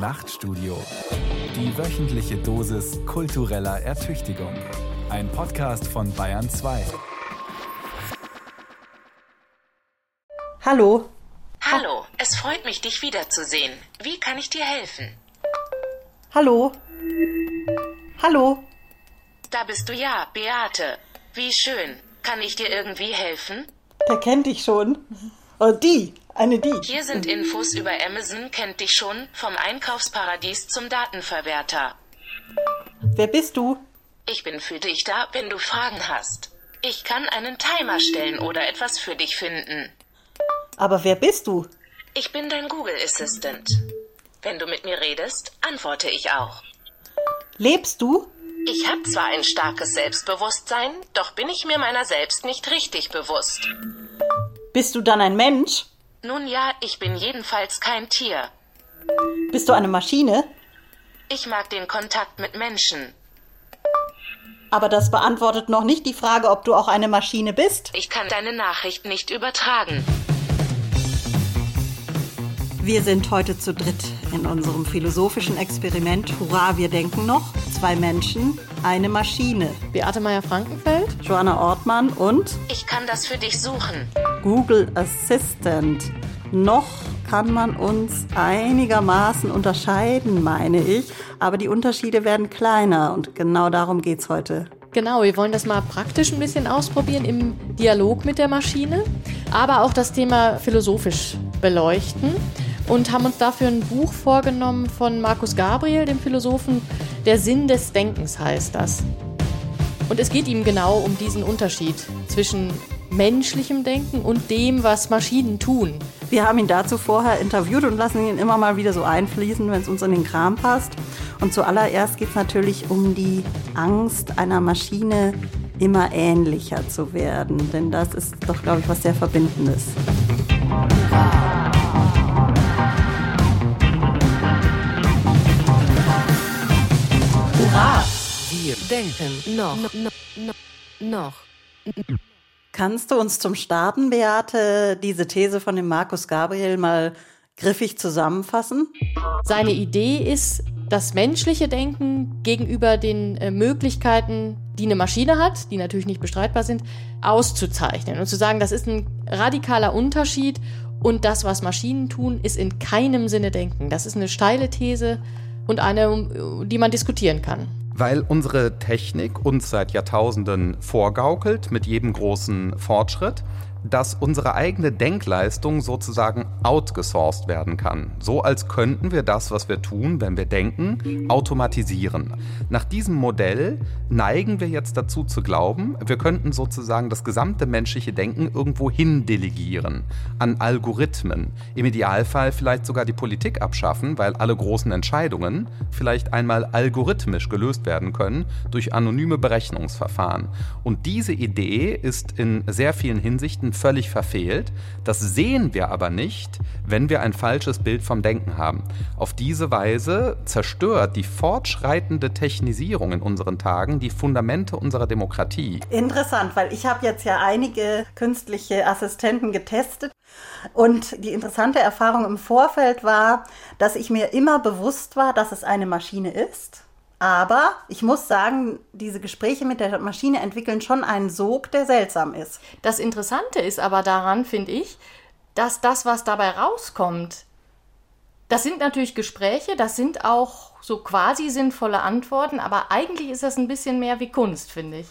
Nachtstudio. Die wöchentliche Dosis kultureller Ertüchtigung. Ein Podcast von Bayern 2. Hallo. Hallo, es freut mich, dich wiederzusehen. Wie kann ich dir helfen? Hallo. Hallo. Da bist du ja, Beate. Wie schön. Kann ich dir irgendwie helfen? Der kennt dich schon. Oder die. Eine die. Hier sind Infos über Amazon, kennt dich schon, vom Einkaufsparadies zum Datenverwerter. Wer bist du? Ich bin für dich da, wenn du Fragen hast. Ich kann einen Timer stellen oder etwas für dich finden. Aber wer bist du? Ich bin dein Google Assistant. Wenn du mit mir redest, antworte ich auch. Lebst du? Ich habe zwar ein starkes Selbstbewusstsein, doch bin ich mir meiner selbst nicht richtig bewusst. Bist du dann ein Mensch? Nun ja, ich bin jedenfalls kein Tier. Bist du eine Maschine? Ich mag den Kontakt mit Menschen. Aber das beantwortet noch nicht die Frage, ob du auch eine Maschine bist. Ich kann deine Nachricht nicht übertragen. Wir sind heute zu dritt in unserem philosophischen Experiment Hurra, wir denken noch. Zwei Menschen, eine Maschine. Beate Meyer-Frankenfeld. Joanna Ortmann und Ich kann das für dich suchen. Google Assistant. Noch kann man uns einigermaßen unterscheiden, meine ich. Aber die Unterschiede werden kleiner und genau darum geht's heute. Genau, wir wollen das mal praktisch ein bisschen ausprobieren im Dialog mit der Maschine, aber auch das Thema philosophisch beleuchten und haben uns dafür ein Buch vorgenommen von Markus Gabriel, dem Philosophen. Der Sinn des Denkens heißt das. Und es geht ihm genau um diesen Unterschied zwischen menschlichem Denken und dem, was Maschinen tun. Wir haben ihn dazu vorher interviewt und lassen ihn immer mal wieder so einfließen, wenn es uns in den Kram passt. Und zuallererst geht es natürlich um die Angst einer Maschine, immer ähnlicher zu werden. Denn das ist doch, glaube ich, was sehr Verbindendes. Wir denken noch. noch, noch. Kannst du uns zum Starten, Beate, diese These von dem Markus Gabriel mal griffig zusammenfassen? Seine Idee ist, das menschliche Denken gegenüber den äh, Möglichkeiten, die eine Maschine hat, die natürlich nicht bestreitbar sind, auszuzeichnen und zu sagen, das ist ein radikaler Unterschied und das, was Maschinen tun, ist in keinem Sinne Denken. Das ist eine steile These und eine, die man diskutieren kann. Weil unsere Technik uns seit Jahrtausenden vorgaukelt mit jedem großen Fortschritt, dass unsere eigene Denkleistung sozusagen outgesourced werden kann. So als könnten wir das, was wir tun, wenn wir denken, automatisieren. Nach diesem Modell neigen wir jetzt dazu zu glauben, wir könnten sozusagen das gesamte menschliche Denken irgendwo hin delegieren. An Algorithmen. Im Idealfall vielleicht sogar die Politik abschaffen, weil alle großen Entscheidungen vielleicht einmal algorithmisch gelöst werden können durch anonyme Berechnungsverfahren. Und diese Idee ist in sehr vielen Hinsichten völlig verfehlt. Das sehen wir aber nicht, wenn wir ein falsches Bild vom Denken haben. Auf diese Weise zerstört die fortschreitende Technisierung in unseren Tagen die Fundamente unserer Demokratie. Interessant, weil ich habe jetzt ja einige künstliche Assistenten getestet und die interessante Erfahrung im Vorfeld war, dass ich mir immer bewusst war, dass es eine Maschine ist. Aber ich muss sagen, diese Gespräche mit der Maschine entwickeln schon einen Sog, der seltsam ist. Das Interessante ist aber daran, finde ich, dass das, was dabei rauskommt, das sind natürlich Gespräche, das sind auch so quasi sinnvolle Antworten, aber eigentlich ist das ein bisschen mehr wie Kunst, finde ich,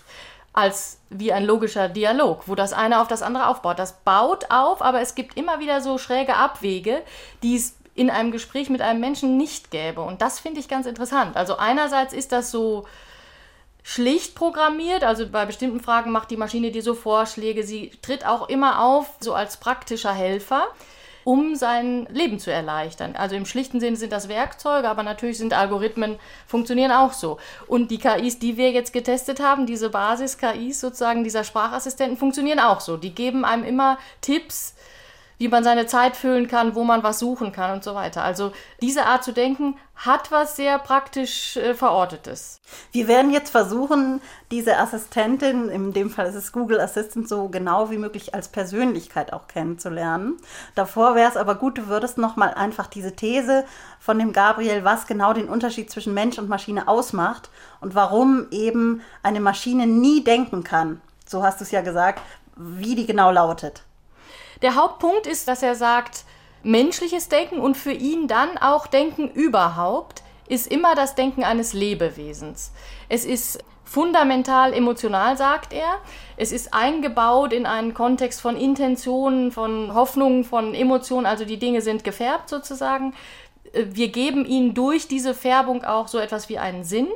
als wie ein logischer Dialog, wo das eine auf das andere aufbaut. Das baut auf, aber es gibt immer wieder so schräge Abwege, die es in einem Gespräch mit einem Menschen nicht gäbe. Und das finde ich ganz interessant. Also einerseits ist das so schlicht programmiert, also bei bestimmten Fragen macht die Maschine dir so Vorschläge, sie tritt auch immer auf, so als praktischer Helfer um sein Leben zu erleichtern. Also im schlichten Sinne sind das Werkzeuge, aber natürlich sind Algorithmen, funktionieren auch so. Und die KIs, die wir jetzt getestet haben, diese Basis-KIs sozusagen, dieser Sprachassistenten, funktionieren auch so. Die geben einem immer Tipps, wie man seine Zeit füllen kann, wo man was suchen kann und so weiter. Also diese Art zu denken hat was sehr praktisch äh, verortetes. Wir werden jetzt versuchen, diese Assistentin, in dem Fall ist es Google Assistant, so genau wie möglich als Persönlichkeit auch kennenzulernen. Davor wäre es aber gut, du würdest nochmal einfach diese These von dem Gabriel, was genau den Unterschied zwischen Mensch und Maschine ausmacht und warum eben eine Maschine nie denken kann. So hast du es ja gesagt, wie die genau lautet. Der Hauptpunkt ist, dass er sagt, menschliches Denken und für ihn dann auch Denken überhaupt ist immer das Denken eines Lebewesens. Es ist fundamental emotional, sagt er. Es ist eingebaut in einen Kontext von Intentionen, von Hoffnungen, von Emotionen, also die Dinge sind gefärbt sozusagen. Wir geben ihnen durch diese Färbung auch so etwas wie einen Sinn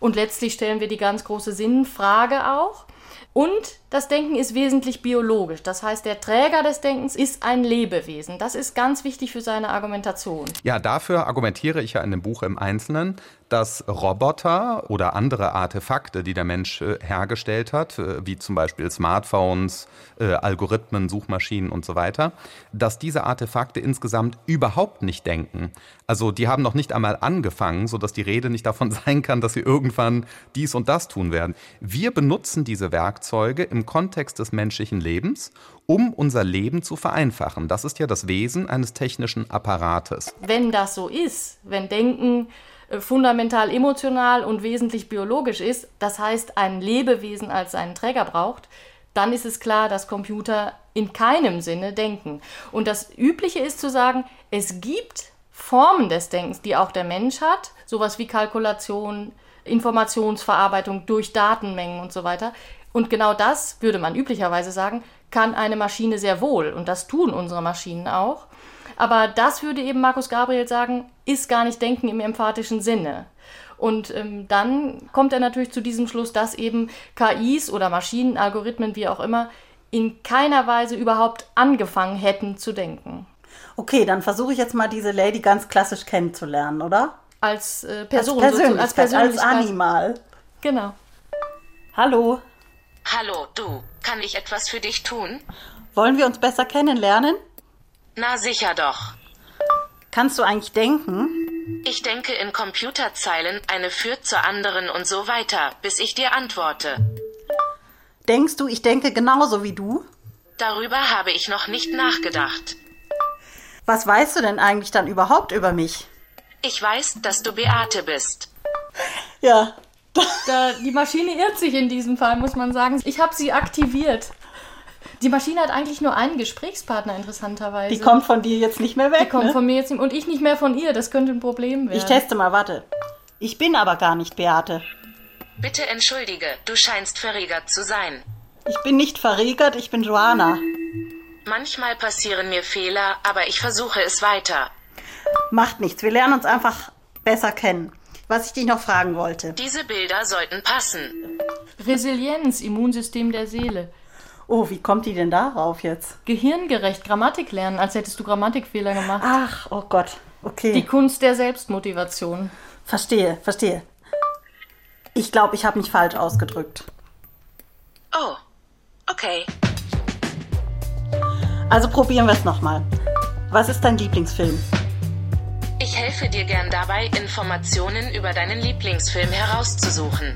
und letztlich stellen wir die ganz große Sinnfrage auch. Und das Denken ist wesentlich biologisch. Das heißt, der Träger des Denkens ist ein Lebewesen. Das ist ganz wichtig für seine Argumentation. Ja, dafür argumentiere ich ja in dem Buch im Einzelnen, dass Roboter oder andere Artefakte, die der Mensch äh, hergestellt hat, äh, wie zum Beispiel Smartphones, äh, Algorithmen, Suchmaschinen und so weiter, dass diese Artefakte insgesamt überhaupt nicht denken. Also die haben noch nicht einmal angefangen, sodass die Rede nicht davon sein kann, dass sie irgendwann dies und das tun werden. Wir benutzen diese Werkzeuge im Kontext des menschlichen Lebens, um unser Leben zu vereinfachen. Das ist ja das Wesen eines technischen Apparates. Wenn das so ist, wenn Denken äh, fundamental emotional und wesentlich biologisch ist, das heißt ein Lebewesen als seinen Träger braucht, dann ist es klar, dass Computer in keinem Sinne denken. Und das Übliche ist zu sagen, es gibt Formen des Denkens, die auch der Mensch hat, sowas wie Kalkulation, Informationsverarbeitung durch Datenmengen und so weiter. Und genau das, würde man üblicherweise sagen, kann eine Maschine sehr wohl. Und das tun unsere Maschinen auch. Aber das würde eben Markus Gabriel sagen, ist gar nicht Denken im emphatischen Sinne. Und ähm, dann kommt er natürlich zu diesem Schluss, dass eben KIs oder Maschinen, Algorithmen, wie auch immer, in keiner Weise überhaupt angefangen hätten zu denken. Okay, dann versuche ich jetzt mal diese Lady ganz klassisch kennenzulernen, oder? Als äh, Person, als Persönlichkeit, als, Persönlichkeit. als Animal. Genau. Hallo, Hallo, du. Kann ich etwas für dich tun? wollen wir uns besser kennenlernen? Na sicher doch. Kannst du eigentlich denken? Ich denke in Computerzeilen, eine führt zur anderen und so weiter, bis ich dir antworte. Denkst du, ich denke genauso wie du? Darüber habe ich noch nicht nachgedacht. Was weißt du denn eigentlich dann überhaupt über mich? Ich weiß, dass du Beate bist. Ja, Da, die Maschine irrt sich in diesem Fall, muss man sagen. Ich habe sie aktiviert. Die Maschine hat eigentlich nur einen Gesprächspartner, interessanterweise. die kommt von dir jetzt nicht mehr weg. Die kommt ne? von mir jetzt nicht, und ich nicht mehr von ihr. Das könnte ein Problem werden. Ich teste mal, warte. Ich bin aber gar nicht Beate. Bitte entschuldige, du scheinst verregert zu sein. Ich bin nicht verregert, ich bin Joana. Manchmal passieren mir Fehler, aber ich versuche es weiter. Macht nichts, wir lernen uns einfach besser kennen. Was ich dich noch fragen wollte. Diese Bilder sollten passen. Resilienz, Immunsystem der Seele. Oh, wie kommt die denn darauf jetzt? Gehirngerecht, Grammatik lernen, als hättest du Grammatikfehler gemacht. Ach, oh Gott. Okay. Die Kunst der Selbstmotivation. Verstehe, verstehe. Ich glaube, ich habe mich falsch ausgedrückt. Oh, okay. Also probieren wir es nochmal. Was ist dein Lieblingsfilm? Ich helfe dir gern dabei, Informationen über deinen Lieblingsfilm herauszusuchen.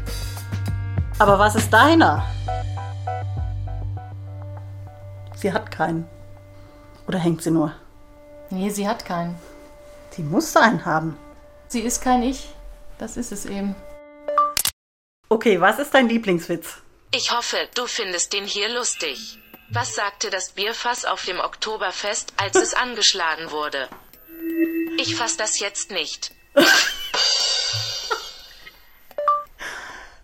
Aber was ist deiner? Sie hat keinen. Oder hängt sie nur? Nee, sie hat keinen. Sie muss einen haben. Sie ist kein Ich. Das ist es eben. Okay, was ist dein Lieblingswitz? Ich hoffe, du findest den hier lustig. Was sagte das Bierfass auf dem Oktoberfest, als es angeschlagen wurde? Ich fass das jetzt nicht.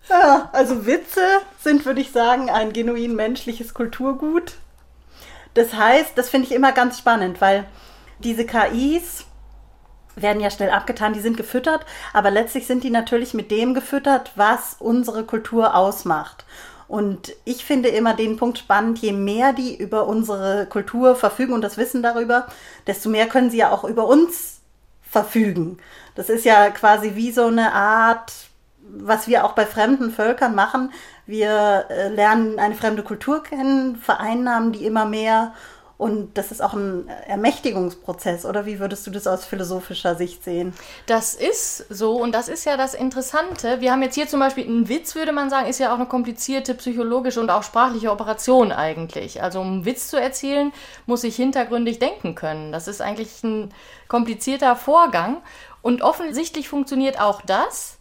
Ja, also Witze sind, würde ich sagen, ein genuin menschliches Kulturgut. Das heißt, das finde ich immer ganz spannend, weil diese KIs werden ja schnell abgetan, die sind gefüttert, aber letztlich sind die natürlich mit dem gefüttert, was unsere Kultur ausmacht. Und ich finde immer den Punkt spannend, je mehr die über unsere Kultur verfügen und das Wissen darüber, desto mehr können sie ja auch über uns verfügen. Das ist ja quasi wie so eine Art, was wir auch bei fremden Völkern machen. Wir äh, lernen eine fremde Kultur kennen, vereinnahmen die immer mehr Und das ist auch ein Ermächtigungsprozess, oder wie würdest du das aus philosophischer Sicht sehen? Das ist so und das ist ja das Interessante. Wir haben jetzt hier zum Beispiel einen Witz, würde man sagen, ist ja auch eine komplizierte psychologische und auch sprachliche Operation eigentlich. Also um einen Witz zu erzählen, muss ich hintergründig denken können. Das ist eigentlich ein komplizierter Vorgang und offensichtlich funktioniert auch das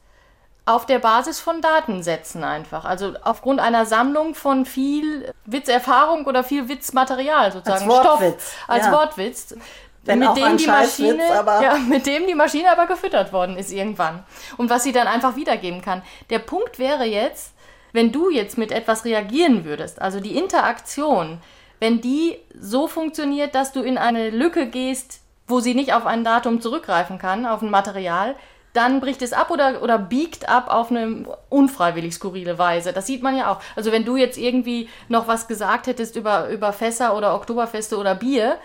auf der Basis von Datensätzen einfach. Also aufgrund einer Sammlung von viel Witzerfahrung oder viel Witzmaterial sozusagen. Als Wortwitz. Stoff, als ja. Wortwitz. Wenn mit dem die Maschine, aber- ja, mit dem die Maschine aber gefüttert worden ist irgendwann. Und was sie dann einfach wiedergeben kann. Der Punkt wäre jetzt, wenn du jetzt mit etwas reagieren würdest, also die Interaktion, wenn die so funktioniert, dass du in eine Lücke gehst, wo sie nicht auf ein Datum zurückgreifen kann, auf ein Material, dann bricht es ab oder, oder biegt ab auf eine unfreiwillig skurrile Weise. Das sieht man ja auch. Also wenn du jetzt irgendwie noch was gesagt hättest über, über Fässer oder Oktoberfeste oder Bier,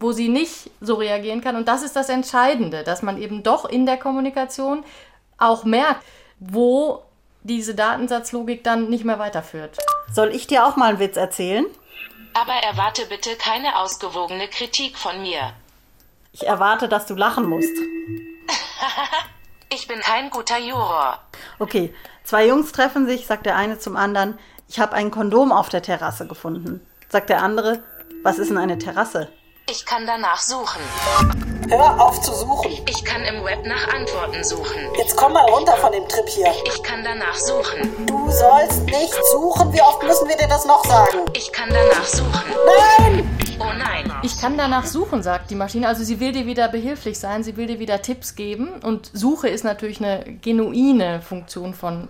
wo sie nicht so reagieren kann. Und das ist das Entscheidende, dass man eben doch in der Kommunikation auch merkt, wo diese Datensatzlogik dann nicht mehr weiterführt. Soll ich dir auch mal einen Witz erzählen? Aber erwarte bitte keine ausgewogene Kritik von mir. Ich erwarte, dass du lachen musst. Ich bin kein guter Juror. Okay, zwei Jungs treffen sich, sagt der eine zum anderen, ich habe ein Kondom auf der Terrasse gefunden. Sagt der andere, was ist denn eine Terrasse? Ich kann danach suchen. Hör auf zu suchen. Ich kann im Web nach Antworten suchen. Jetzt komm mal runter von dem Trip hier. Ich kann danach suchen. Du sollst nicht suchen. Wie oft müssen wir dir das noch sagen? Ich kann danach suchen. Nein! Oh nein. Ich kann danach suchen, sagt die Maschine. Also sie will dir wieder behilflich sein, sie will dir wieder Tipps geben. Und Suche ist natürlich eine genuine Funktion von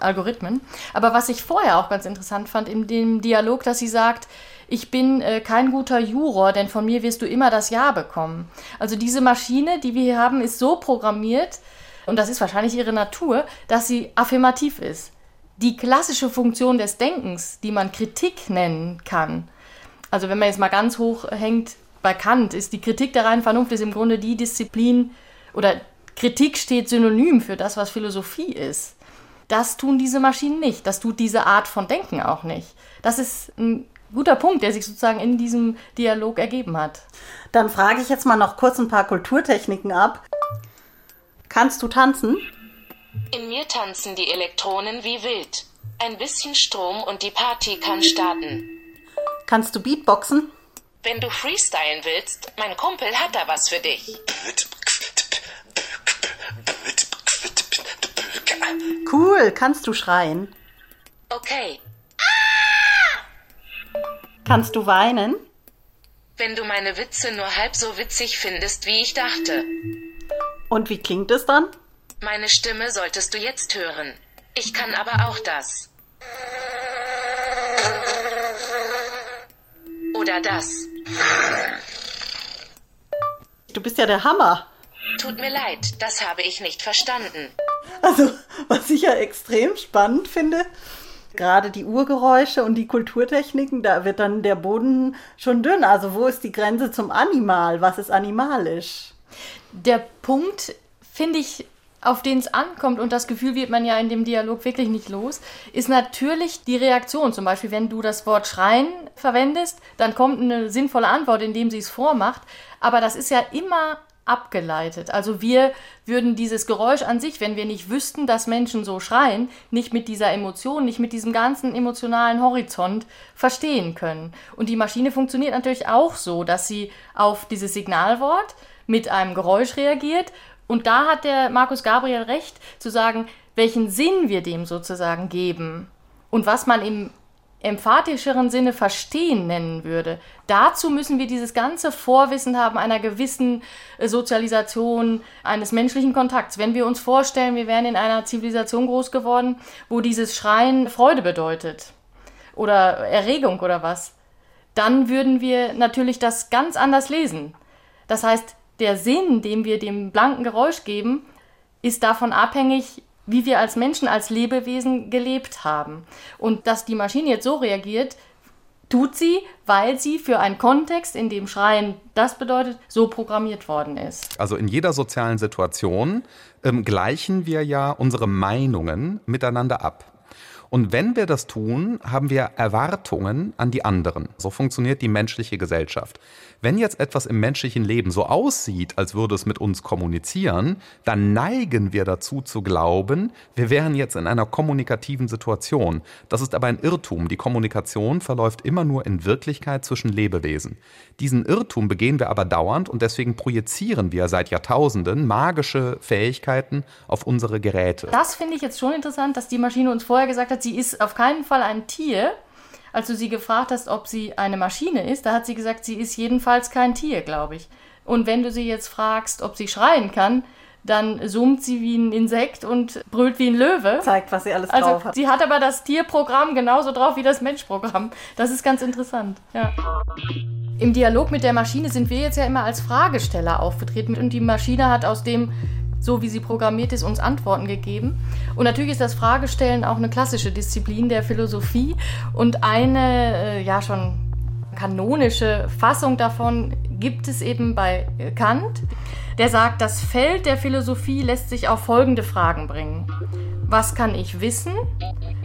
Algorithmen. Aber was ich vorher auch ganz interessant fand in dem Dialog, dass sie sagt, ich bin äh, kein guter Juror, denn von mir wirst du immer das Ja bekommen. Also diese Maschine, die wir hier haben, ist so programmiert, und das ist wahrscheinlich ihre Natur, dass sie affirmativ ist. Die klassische Funktion des Denkens, die man Kritik nennen kann, also wenn man jetzt mal ganz hoch hängt bei Kant, ist die Kritik der reinen Vernunft ist im Grunde die Disziplin oder Kritik steht synonym für das, was Philosophie ist. Das tun diese Maschinen nicht. Das tut diese Art von Denken auch nicht. Das ist ein guter Punkt, der sich sozusagen in diesem Dialog ergeben hat. Dann frage ich jetzt mal noch kurz ein paar Kulturtechniken ab. Kannst du tanzen? In mir tanzen die Elektronen wie wild. Ein bisschen Strom und die Party kann starten. Kannst du Beatboxen? Wenn du freestylen willst, mein Kumpel hat da was für dich. Cool, kannst du schreien? Okay, Kannst du weinen? wenn du meine Witze nur halb so witzig findest, wie ich dachte. Und wie klingt es dann? Meine Stimme solltest du jetzt hören. Ich kann aber auch das. Oder das. Du bist ja der Hammer. Tut mir leid, das habe ich nicht verstanden. Also, was ich ja extrem spannend finde, gerade die Urgeräusche und die Kulturtechniken, da wird dann der Boden schon dünn. Also, wo ist die Grenze zum Animal? Was ist animalisch? Der Punkt, finde ich, auf den es ankommt, und das Gefühl wird man ja in dem Dialog wirklich nicht los, ist natürlich die Reaktion. Zum Beispiel, wenn du das Wort schreien verwendest, dann kommt eine sinnvolle Antwort, indem sie es vormacht. Aber das ist ja immer abgeleitet. Also wir würden dieses Geräusch an sich, wenn wir nicht wüssten, dass Menschen so schreien, nicht mit dieser Emotion, nicht mit diesem ganzen emotionalen Horizont verstehen können. Und die Maschine funktioniert natürlich auch so, dass sie auf dieses Signalwort mit einem Geräusch reagiert. Und da hat der Markus Gabriel recht, zu sagen, welchen Sinn wir dem sozusagen geben und was man im emphatischeren Sinne verstehen nennen würde. Dazu müssen wir dieses ganze Vorwissen haben einer gewissen äh, Sozialisation, eines menschlichen Kontakts. Wenn wir uns vorstellen, wir wären in einer Zivilisation groß geworden, wo dieses Schreien Freude bedeutet oder Erregung oder was, dann würden wir natürlich das ganz anders lesen. Das heißt, der Sinn, den wir dem blanken Geräusch geben, ist davon abhängig, wie wir als Menschen, als Lebewesen gelebt haben. Und dass die Maschine jetzt so reagiert, tut sie, weil sie für einen Kontext, in dem Schreien das bedeutet, so programmiert worden ist. Also in jeder sozialen Situation ähm, gleichen wir ja unsere Meinungen miteinander ab. Und wenn wir das tun, haben wir Erwartungen an die anderen. So funktioniert die menschliche Gesellschaft. Wenn jetzt etwas im menschlichen Leben so aussieht, als würde es mit uns kommunizieren, dann neigen wir dazu zu glauben, wir wären jetzt in einer kommunikativen Situation. Das ist aber ein Irrtum. Die Kommunikation verläuft immer nur in Wirklichkeit zwischen Lebewesen. Diesen Irrtum begehen wir aber dauernd und deswegen projizieren wir seit Jahrtausenden magische Fähigkeiten auf unsere Geräte. Das finde ich jetzt schon interessant, dass die Maschine uns vorher gesagt hat, sie ist auf keinen Fall ein Tier, als du sie gefragt hast, ob sie eine Maschine ist, da hat sie gesagt, sie ist jedenfalls kein Tier, glaube ich. Und wenn du sie jetzt fragst, ob sie schreien kann, dann summt sie wie ein Insekt und brüllt wie ein Löwe. Zeigt, was sie alles also, drauf hat. Sie hat aber das Tierprogramm genauso drauf wie das Menschprogramm. Das ist ganz interessant. Ja. Im Dialog mit der Maschine sind wir jetzt ja immer als Fragesteller aufgetreten und die Maschine hat aus dem so wie sie programmiert ist, uns Antworten gegeben. Und natürlich ist das Fragestellen auch eine klassische Disziplin der Philosophie und eine, äh, ja, schon kanonische Fassung davon gibt es eben bei Kant. Der sagt, das Feld der Philosophie lässt sich auf folgende Fragen bringen. Was kann ich wissen?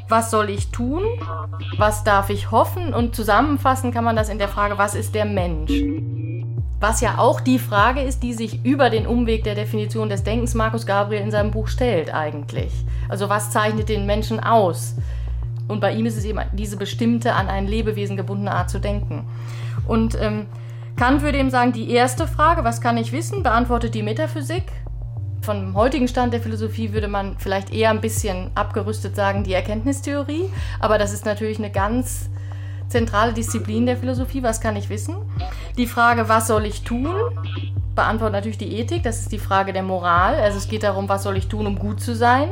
Was soll ich tun? Was darf ich hoffen? Und zusammenfassen kann man das in der Frage, was ist der Mensch? Was ja auch die Frage ist, die sich über den Umweg der Definition des Denkens Markus Gabriel in seinem Buch stellt eigentlich. Also was zeichnet den Menschen aus? Und bei ihm ist es eben diese bestimmte, an ein Lebewesen gebundene Art zu denken. Und ähm, Kant würde eben sagen, die erste Frage, was kann ich wissen, beantwortet die Metaphysik. Vom heutigen Stand der Philosophie würde man vielleicht eher ein bisschen abgerüstet sagen, die Erkenntnistheorie. Aber das ist natürlich eine ganz zentrale Disziplin der Philosophie, was kann ich wissen? Die Frage, was soll ich tun? Beantwortet natürlich die Ethik, das ist die Frage der Moral. Also es geht darum, was soll ich tun, um gut zu sein?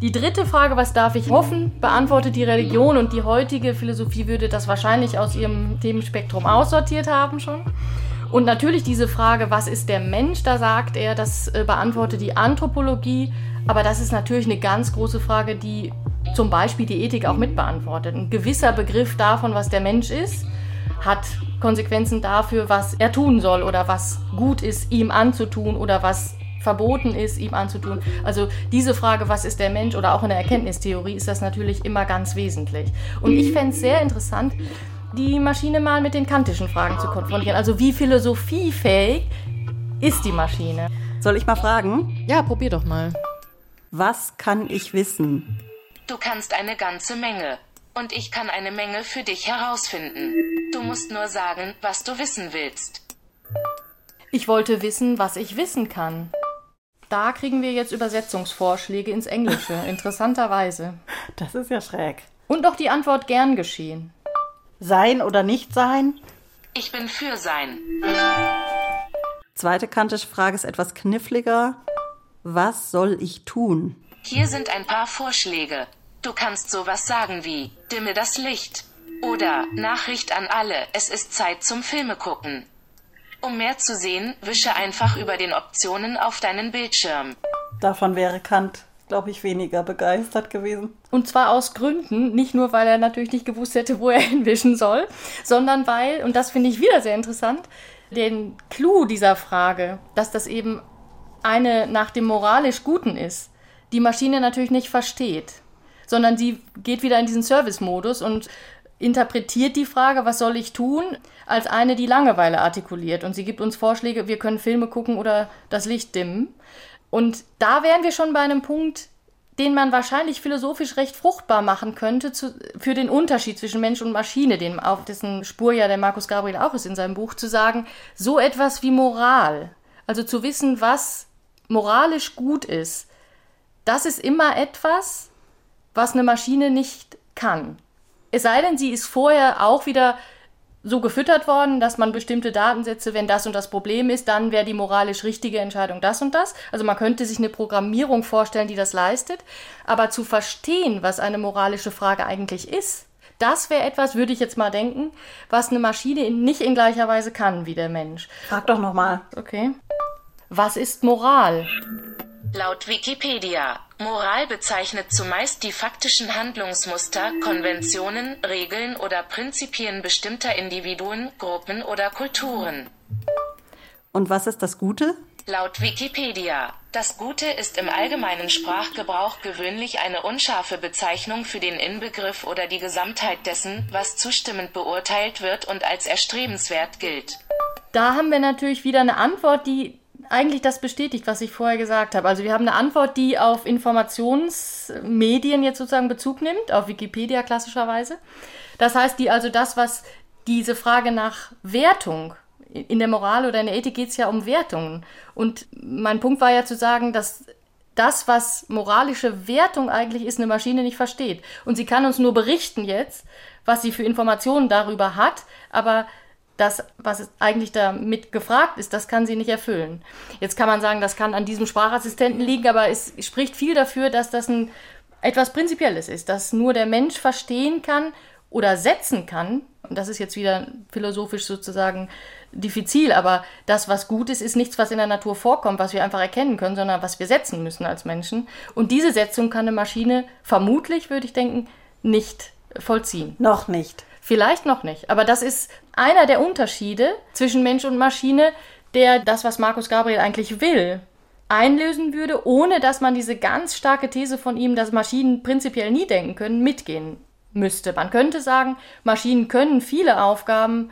Die dritte Frage, was darf ich hoffen, beantwortet die Religion und die heutige Philosophie würde das wahrscheinlich aus ihrem Themenspektrum aussortiert haben schon. Und natürlich diese Frage, was ist der Mensch, da sagt er, das äh, beantwortet die Anthropologie. Aber das ist natürlich eine ganz große Frage, die zum Beispiel die Ethik auch mitbeantwortet. Ein gewisser Begriff davon, was der Mensch ist, hat Konsequenzen dafür, was er tun soll oder was gut ist, ihm anzutun oder was verboten ist, ihm anzutun. Also diese Frage, was ist der Mensch oder auch in der Erkenntnistheorie ist das natürlich immer ganz wesentlich. Und ich fände es sehr interessant, die Maschine mal mit den kantischen Fragen zu konfrontieren. Also wie philosophiefähig ist die Maschine? Soll ich mal fragen? Ja, probier doch mal. Was kann ich wissen? Du kannst eine ganze Menge. Und ich kann eine Menge für dich herausfinden. Du musst nur sagen, was du wissen willst. Ich wollte wissen, was ich wissen kann. Da kriegen wir jetzt Übersetzungsvorschläge ins Englische, interessanterweise. Das ist ja schräg. Und noch die Antwort gern geschehen. Sein oder nicht sein? Ich bin für sein. Zweite kantische Frage ist etwas kniffliger. Was soll ich tun? Hier sind ein paar Vorschläge. Du kannst sowas sagen wie, dimme das Licht. Oder, Nachricht an alle, es ist Zeit zum Filme gucken. Um mehr zu sehen, wische einfach über den Optionen auf deinen Bildschirm. Davon wäre Kant, glaube ich, weniger begeistert gewesen. Und zwar aus Gründen, nicht nur, weil er natürlich nicht gewusst hätte, wo er hinwischen soll, sondern weil, und das finde ich wieder sehr interessant, den Clou dieser Frage, dass das eben eine nach dem moralisch Guten ist, die Maschine natürlich nicht versteht sondern sie geht wieder in diesen Service-Modus und interpretiert die Frage, was soll ich tun, als eine, die Langeweile artikuliert. Und sie gibt uns Vorschläge, wir können Filme gucken oder das Licht dimmen. Und da wären wir schon bei einem Punkt, den man wahrscheinlich philosophisch recht fruchtbar machen könnte zu, für den Unterschied zwischen Mensch und Maschine, den, auf dessen Spur ja der Markus Gabriel auch ist in seinem Buch, zu sagen, so etwas wie Moral, also zu wissen, was moralisch gut ist, das ist immer etwas, was eine Maschine nicht kann. Es sei denn, sie ist vorher auch wieder so gefüttert worden, dass man bestimmte Datensätze, wenn das und das Problem ist, dann wäre die moralisch richtige Entscheidung das und das. Also man könnte sich eine Programmierung vorstellen, die das leistet. Aber zu verstehen, was eine moralische Frage eigentlich ist, das wäre etwas, würde ich jetzt mal denken, was eine Maschine nicht in gleicher Weise kann wie der Mensch. Frag doch nochmal. Okay. Was ist Moral? Laut Wikipedia, Moral bezeichnet zumeist die faktischen Handlungsmuster, Konventionen, Regeln oder Prinzipien bestimmter Individuen, Gruppen oder Kulturen. Und was ist das Gute? Laut Wikipedia. Das Gute ist im allgemeinen Sprachgebrauch gewöhnlich eine unscharfe Bezeichnung für den Inbegriff oder die Gesamtheit dessen, was zustimmend beurteilt wird und als erstrebenswert gilt. Da haben wir natürlich wieder eine Antwort, die eigentlich das bestätigt, was ich vorher gesagt habe. Also wir haben eine Antwort, die auf Informationsmedien jetzt sozusagen Bezug nimmt, auf Wikipedia klassischerweise. Das heißt, die also das, was diese Frage nach Wertung in der Moral oder in der Ethik geht es ja um Wertungen. Und mein Punkt war ja zu sagen, dass das, was moralische Wertung eigentlich ist, eine Maschine nicht versteht. Und sie kann uns nur berichten jetzt, was sie für Informationen darüber hat, aber das, was eigentlich damit gefragt ist, das kann sie nicht erfüllen. Jetzt kann man sagen, das kann an diesem Sprachassistenten liegen, aber es spricht viel dafür, dass das ein, etwas Prinzipielles ist, dass nur der Mensch verstehen kann oder setzen kann. Und das ist jetzt wieder philosophisch sozusagen diffizil, aber das, was gut ist, ist nichts, was in der Natur vorkommt, was wir einfach erkennen können, sondern was wir setzen müssen als Menschen. Und diese Setzung kann eine Maschine vermutlich, würde ich denken, nicht vollziehen. Noch nicht. Vielleicht noch nicht. Aber das ist einer der Unterschiede zwischen Mensch und Maschine, der das, was Markus Gabriel eigentlich will, einlösen würde, ohne dass man diese ganz starke These von ihm, dass Maschinen prinzipiell nie denken können, mitgehen müsste. Man könnte sagen, Maschinen können viele Aufgaben,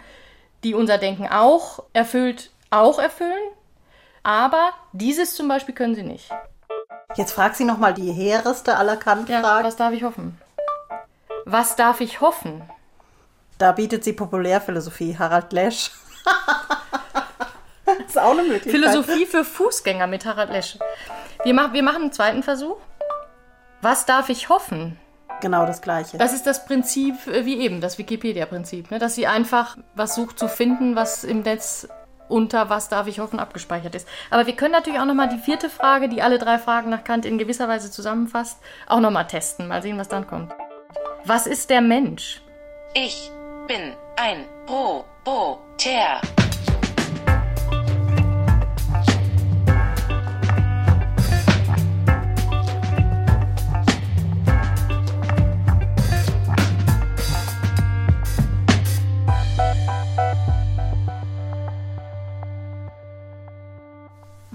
die unser Denken auch erfüllt, auch erfüllen, aber dieses zum Beispiel können sie nicht. Jetzt fragt sie nochmal die hehreste aller Kant-Fragen. Ja, was darf ich hoffen? Was darf ich hoffen? Da bietet sie Populärphilosophie, Harald Lesch. das ist auch eine Möglichkeit. Philosophie für Fußgänger mit Harald Lesch. Wir, mach, wir machen einen zweiten Versuch. Was darf ich hoffen? Genau das Gleiche. Das ist das Prinzip äh, wie eben, das Wikipedia-Prinzip, ne? dass sie einfach was sucht zu finden, was im Netz unter was darf ich hoffen abgespeichert ist. Aber wir können natürlich auch nochmal die vierte Frage, die alle drei Fragen nach Kant in gewisser Weise zusammenfasst, auch nochmal testen. Mal sehen, was dann kommt. Was ist der Mensch? Ich bin ein Roboter.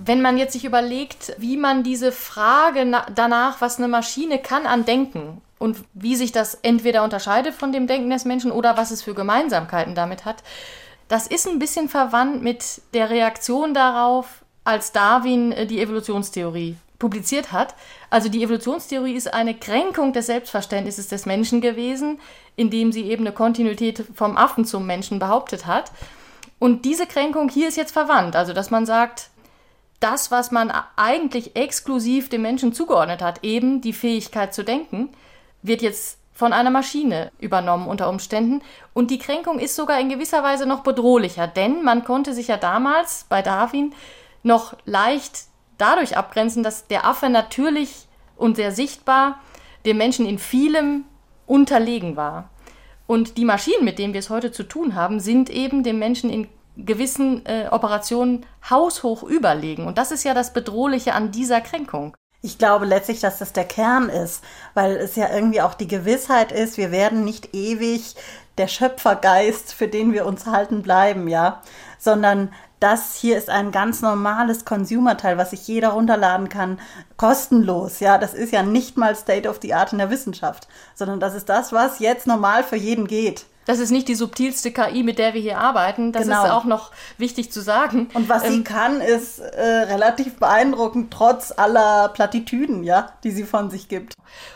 Wenn man jetzt sich überlegt, wie man diese Frage danach, was eine Maschine kann an Denken und wie sich das entweder unterscheidet von dem Denken des Menschen oder was es für Gemeinsamkeiten damit hat, das ist ein bisschen verwandt mit der Reaktion darauf, als Darwin äh, die Evolutionstheorie publiziert hat. Also die Evolutionstheorie ist eine Kränkung des Selbstverständnisses des Menschen gewesen, indem sie eben eine Kontinuität vom Affen zum Menschen behauptet hat. Und diese Kränkung hier ist jetzt verwandt, also dass man sagt, das, was man eigentlich exklusiv dem Menschen zugeordnet hat, eben die Fähigkeit zu denken, wird jetzt von einer Maschine übernommen unter Umständen. Und die Kränkung ist sogar in gewisser Weise noch bedrohlicher, denn man konnte sich ja damals bei Darwin noch leicht dadurch abgrenzen, dass der Affe natürlich und sehr sichtbar dem Menschen in vielem unterlegen war. Und die Maschinen, mit denen wir es heute zu tun haben, sind eben dem Menschen in gewissen äh, Operationen haushoch überlegen. Und das ist ja das Bedrohliche an dieser Kränkung. Ich glaube letztlich, dass das der Kern ist, weil es ja irgendwie auch die Gewissheit ist, wir werden nicht ewig der Schöpfergeist, für den wir uns halten, bleiben, ja, sondern das hier ist ein ganz normales Consumer-Teil, was sich jeder runterladen kann, kostenlos. Ja, das ist ja nicht mal State of the Art in der Wissenschaft, sondern das ist das, was jetzt normal für jeden geht. Das ist nicht die subtilste KI, mit der wir hier arbeiten. Das genau. ist auch noch wichtig zu sagen. Und was ähm, sie kann, ist äh, relativ beeindruckend, trotz aller Plattitüden, ja, die sie von sich gibt.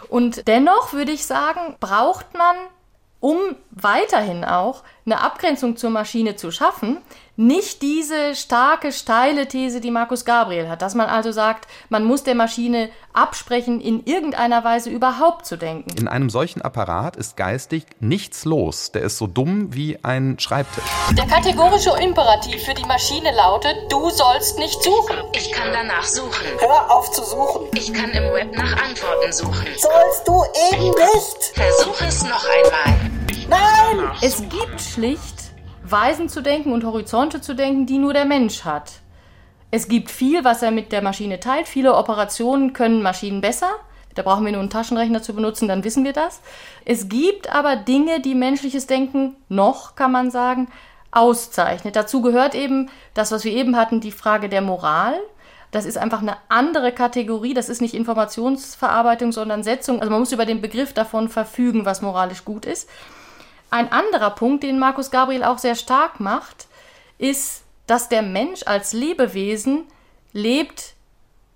Und dennoch würde ich sagen, braucht man, um weiterhin auch eine Abgrenzung zur Maschine zu schaffen, nicht diese starke, steile These, die Markus Gabriel hat, dass man also sagt, man muss der Maschine absprechen, in irgendeiner Weise überhaupt zu denken. In einem solchen Apparat ist geistig nichts los. Der ist so dumm wie ein Schreibtisch. Der kategorische Imperativ für die Maschine lautet, du sollst nicht suchen. Ich kann danach suchen. Hör auf zu suchen. Ich kann im Web nach Antworten suchen. Sollst du eben nicht. Versuch es noch einmal. Nein! Es gibt schlicht Weisen zu denken und Horizonte zu denken, die nur der Mensch hat. Es gibt viel, was er mit der Maschine teilt. Viele Operationen können Maschinen besser. Da brauchen wir nur einen Taschenrechner zu benutzen, dann wissen wir das. Es gibt aber Dinge, die menschliches Denken noch, kann man sagen, auszeichnet. Dazu gehört eben das, was wir eben hatten, die Frage der Moral. Das ist einfach eine andere Kategorie. Das ist nicht Informationsverarbeitung, sondern Setzung. Also man muss über den Begriff davon verfügen, was moralisch gut ist. Ein anderer Punkt, den Markus Gabriel auch sehr stark macht, ist, dass der Mensch als Lebewesen lebt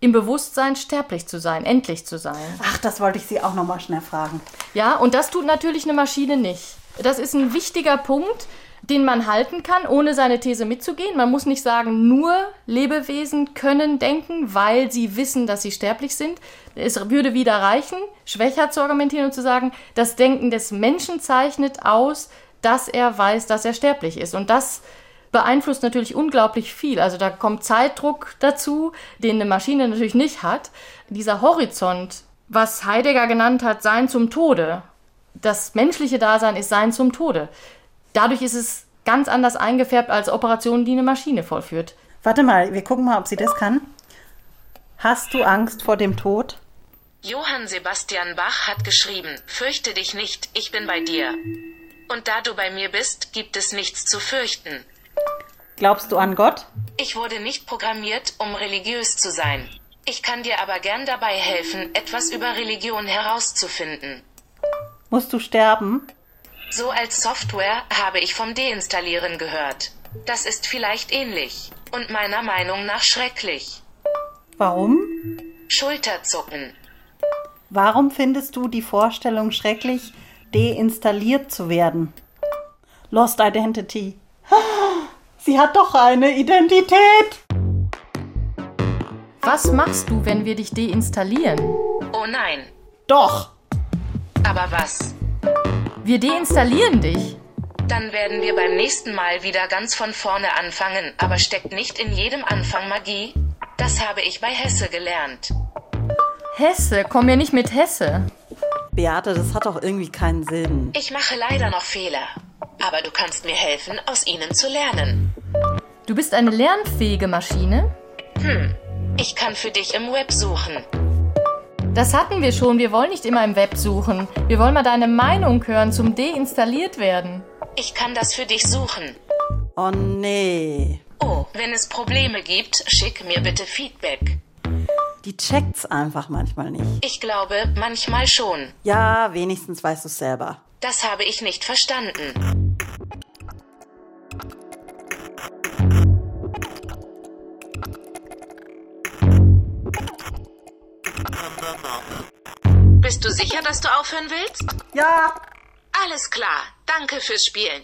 im Bewusstsein, sterblich zu sein, endlich zu sein. Ach, das wollte ich Sie auch noch mal schnell fragen. Ja, und das tut natürlich eine Maschine nicht. Das ist ein wichtiger Punkt, den man halten kann, ohne seine These mitzugehen. Man muss nicht sagen, nur Lebewesen können denken, weil sie wissen, dass sie sterblich sind. Es würde wieder reichen, schwächer zu argumentieren und zu sagen, das Denken des Menschen zeichnet aus, dass er weiß, dass er sterblich ist. Und das beeinflusst natürlich unglaublich viel. Also da kommt Zeitdruck dazu, den eine Maschine natürlich nicht hat. Dieser Horizont, was Heidegger genannt hat, Sein zum Tode. Das menschliche Dasein ist Sein zum Tode. Dadurch ist es ganz anders eingefärbt als Operationen, die eine Maschine vollführt. Warte mal, wir gucken mal, ob sie das kann. Hast du Angst vor dem Tod? Johann Sebastian Bach hat geschrieben, fürchte dich nicht, ich bin bei dir. Und da du bei mir bist, gibt es nichts zu fürchten. Glaubst du an Gott? Ich wurde nicht programmiert, um religiös zu sein. Ich kann dir aber gern dabei helfen, etwas über Religion herauszufinden. Musst du sterben? So als Software habe ich vom Deinstallieren gehört. Das ist vielleicht ähnlich und meiner Meinung nach schrecklich. Warum? Schulterzucken. Warum findest du die Vorstellung schrecklich, deinstalliert zu werden? Lost Identity. Sie hat doch eine Identität. Was machst du, wenn wir dich deinstallieren? Oh nein. Doch. Aber was? Wir deinstallieren dich. Dann werden wir beim nächsten Mal wieder ganz von vorne anfangen, aber steckt nicht in jedem Anfang Magie? Das habe ich bei Hesse gelernt. Hesse, komm mir nicht mit Hesse. Beate, das hat doch irgendwie keinen Sinn. Ich mache leider noch Fehler. Aber du kannst mir helfen, aus ihnen zu lernen. Du bist eine lernfähige Maschine? Hm. Ich kann für dich im Web suchen. Das hatten wir schon. Wir wollen nicht immer im Web suchen. Wir wollen mal deine Meinung hören zum deinstalliert werden. Ich kann das für dich suchen. Oh nee. Oh, wenn es Probleme gibt, schick mir bitte Feedback. Die checkt's einfach manchmal nicht. Ich glaube, manchmal schon. Ja, wenigstens weißt du's selber. Das habe ich nicht verstanden. Bist du sicher, dass du aufhören willst? Ja. Alles klar. Danke fürs Spielen.